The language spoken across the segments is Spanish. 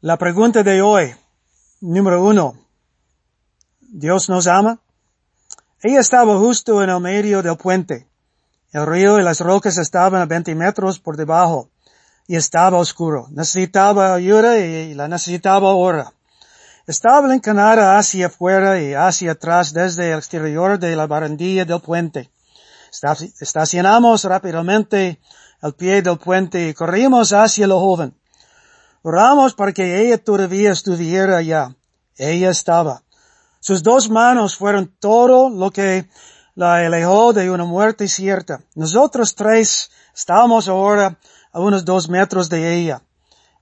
La pregunta de hoy, número uno, ¿Dios nos ama? Ella estaba justo en el medio del puente. El río y las rocas estaban a 20 metros por debajo y estaba oscuro. Necesitaba ayuda y la necesitaba ahora. Estaba encanada hacia afuera y hacia atrás desde el exterior de la barandilla del puente. Estacionamos rápidamente al pie del puente y corrimos hacia la joven. Oramos para que ella todavía estuviera allá. Ella estaba. Sus dos manos fueron todo lo que la alejó de una muerte cierta. Nosotros tres estábamos ahora a unos dos metros de ella.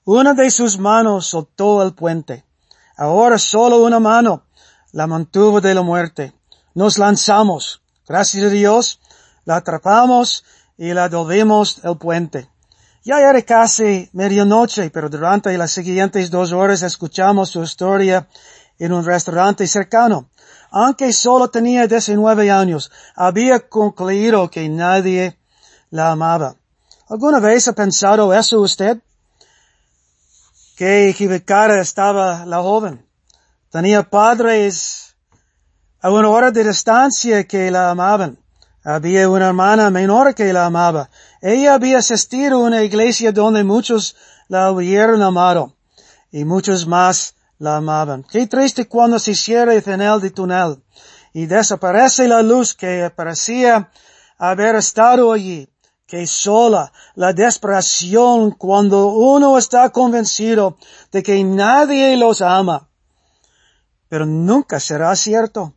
Una de sus manos soltó el puente. Ahora solo una mano la mantuvo de la muerte. Nos lanzamos. Gracias a Dios, la atrapamos y la devolvimos el puente. Ya era casi medianoche, pero durante las siguientes dos horas escuchamos su historia en un restaurante cercano. Aunque solo tenía 19 años, había concluido que nadie la amaba. ¿Alguna vez ha pensado eso usted? Qué equivocada estaba la joven. Tenía padres a una hora de distancia que la amaban. Había una hermana menor que la amaba. Ella había asistido a una iglesia donde muchos la hubieran amado y muchos más la amaban. Qué triste cuando se cierra el final de túnel y desaparece la luz que parecía haber estado allí. Que sola la desesperación cuando uno está convencido de que nadie los ama. Pero nunca será cierto.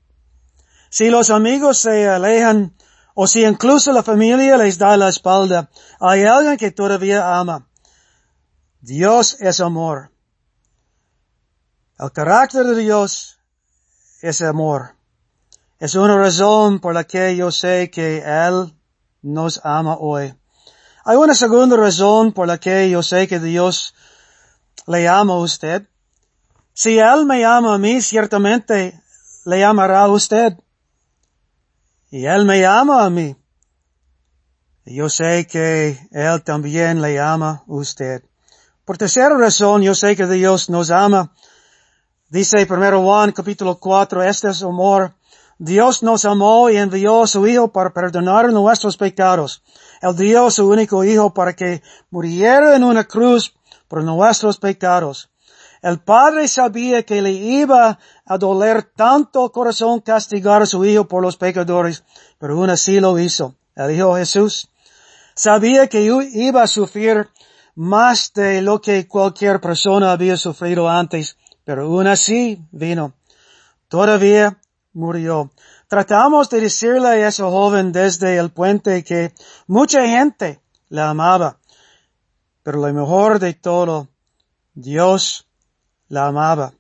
Si los amigos se alejan, o si incluso la familia les da la espalda, hay alguien que todavía ama. Dios es amor. El carácter de Dios es amor. Es una razón por la que yo sé que Él nos ama hoy. Hay una segunda razón por la que yo sé que Dios le ama a usted. Si Él me ama a mí, ciertamente le amará a usted. Y Él me ama a mí. Y yo sé que Él también le ama a usted. Por tercera razón, yo sé que Dios nos ama. Dice primero Juan capítulo 4, este es amor. Dios nos amó y envió a su Hijo para perdonar nuestros pecados. Él dio su único Hijo para que muriera en una cruz por nuestros pecados. El padre sabía que le iba a doler tanto el corazón castigar a su hijo por los pecadores, pero aún así lo hizo. El hijo Jesús sabía que iba a sufrir más de lo que cualquier persona había sufrido antes, pero aún así vino. Todavía murió. Tratamos de decirle a ese joven desde el puente que mucha gente la amaba, pero lo mejor de todo, Dios la amaba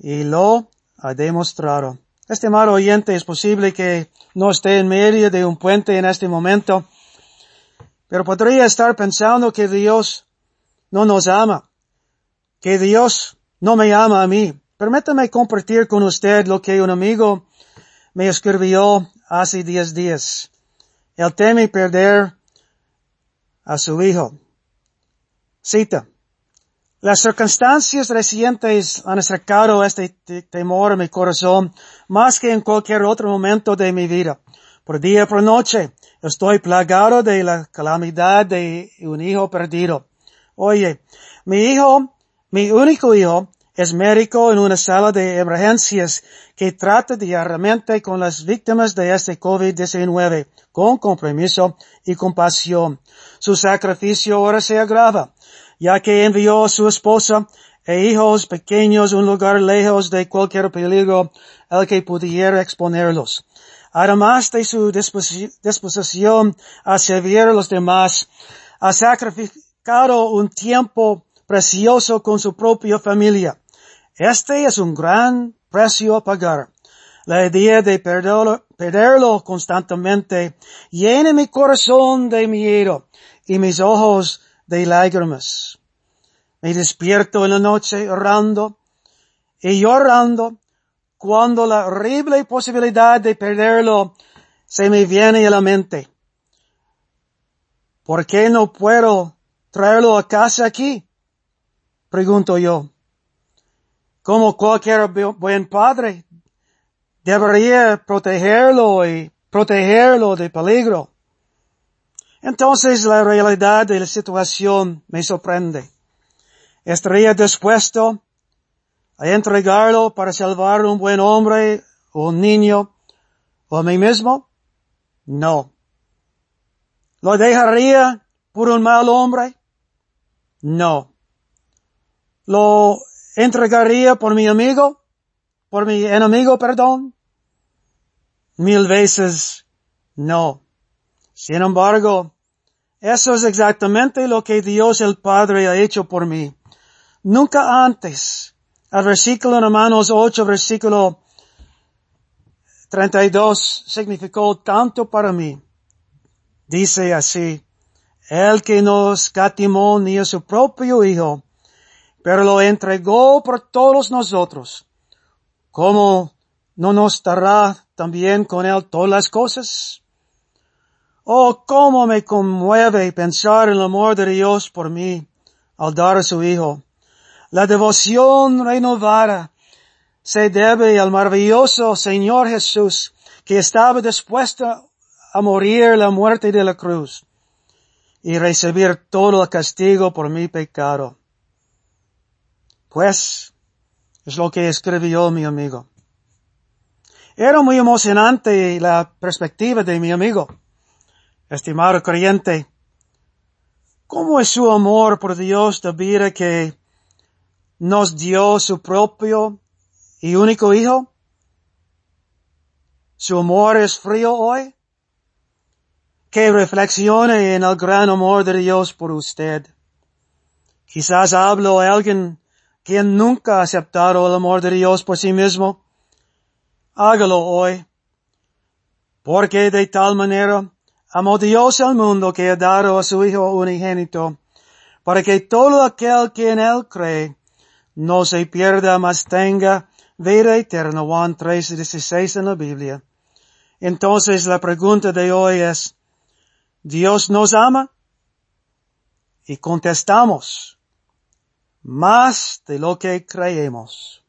y lo ha demostrado. Estimado oyente, es posible que no esté en medio de un puente en este momento, pero podría estar pensando que Dios no nos ama, que Dios no me ama a mí. Permítame compartir con usted lo que un amigo me escribió hace diez días. Él teme perder a su hijo. Cita. Las circunstancias recientes han acercado este temor a mi corazón más que en cualquier otro momento de mi vida. Por día por noche estoy plagado de la calamidad de un hijo perdido. Oye, mi hijo, mi único hijo, es médico en una sala de emergencias que trata diariamente con las víctimas de este COVID-19 con compromiso y compasión. Su sacrificio ahora se agrava ya que envió a su esposa e hijos pequeños un lugar lejos de cualquier peligro al que pudiera exponerlos. Además de su disposición a servir a los demás, ha sacrificado un tiempo precioso con su propia familia. Este es un gran precio a pagar. La idea de perderlo constantemente llena mi corazón de miedo y mis ojos de lágrimas. Me despierto en la noche orando y llorando cuando la horrible posibilidad de perderlo se me viene a la mente. ¿Por qué no puedo traerlo a casa aquí? Pregunto yo. Como cualquier buen padre, debería protegerlo y protegerlo de peligro. Entonces la realidad de la situación me sorprende. ¿Estaría dispuesto a entregarlo para salvar un buen hombre o un niño o a mí mismo? No. ¿Lo dejaría por un mal hombre? No. ¿Lo entregaría por mi amigo? ¿Por mi enemigo, perdón? Mil veces no. Sin embargo, eso es exactamente lo que Dios el Padre ha hecho por mí. Nunca antes, el versículo en Romanos 8, versículo 32, significó tanto para mí. Dice así, el que nos catimó ni a su propio Hijo, pero lo entregó por todos nosotros. ¿Cómo no nos dará también con él todas las cosas? Oh, cómo me conmueve pensar en el amor de Dios por mí al dar a su Hijo. La devoción renovada se debe al maravilloso Señor Jesús que estaba dispuesto a morir la muerte de la cruz y recibir todo el castigo por mi pecado. Pues, es lo que escribió mi amigo. Era muy emocionante la perspectiva de mi amigo estimado creyente, ¿cómo es su amor por Dios de vida que nos dio su propio y único Hijo? ¿Su amor es frío hoy? Que reflexione en el gran amor de Dios por usted. Quizás hablo a alguien quien nunca ha aceptado el amor de Dios por sí mismo. Hágalo hoy. Porque de tal manera Amó Dios al mundo que ha dado a su Hijo unigénito, para que todo aquel que en él cree no se pierda, mas tenga vida eterna. Juan 3, 16 en la Biblia. Entonces la pregunta de hoy es, ¿Dios nos ama? Y contestamos, más de lo que creemos.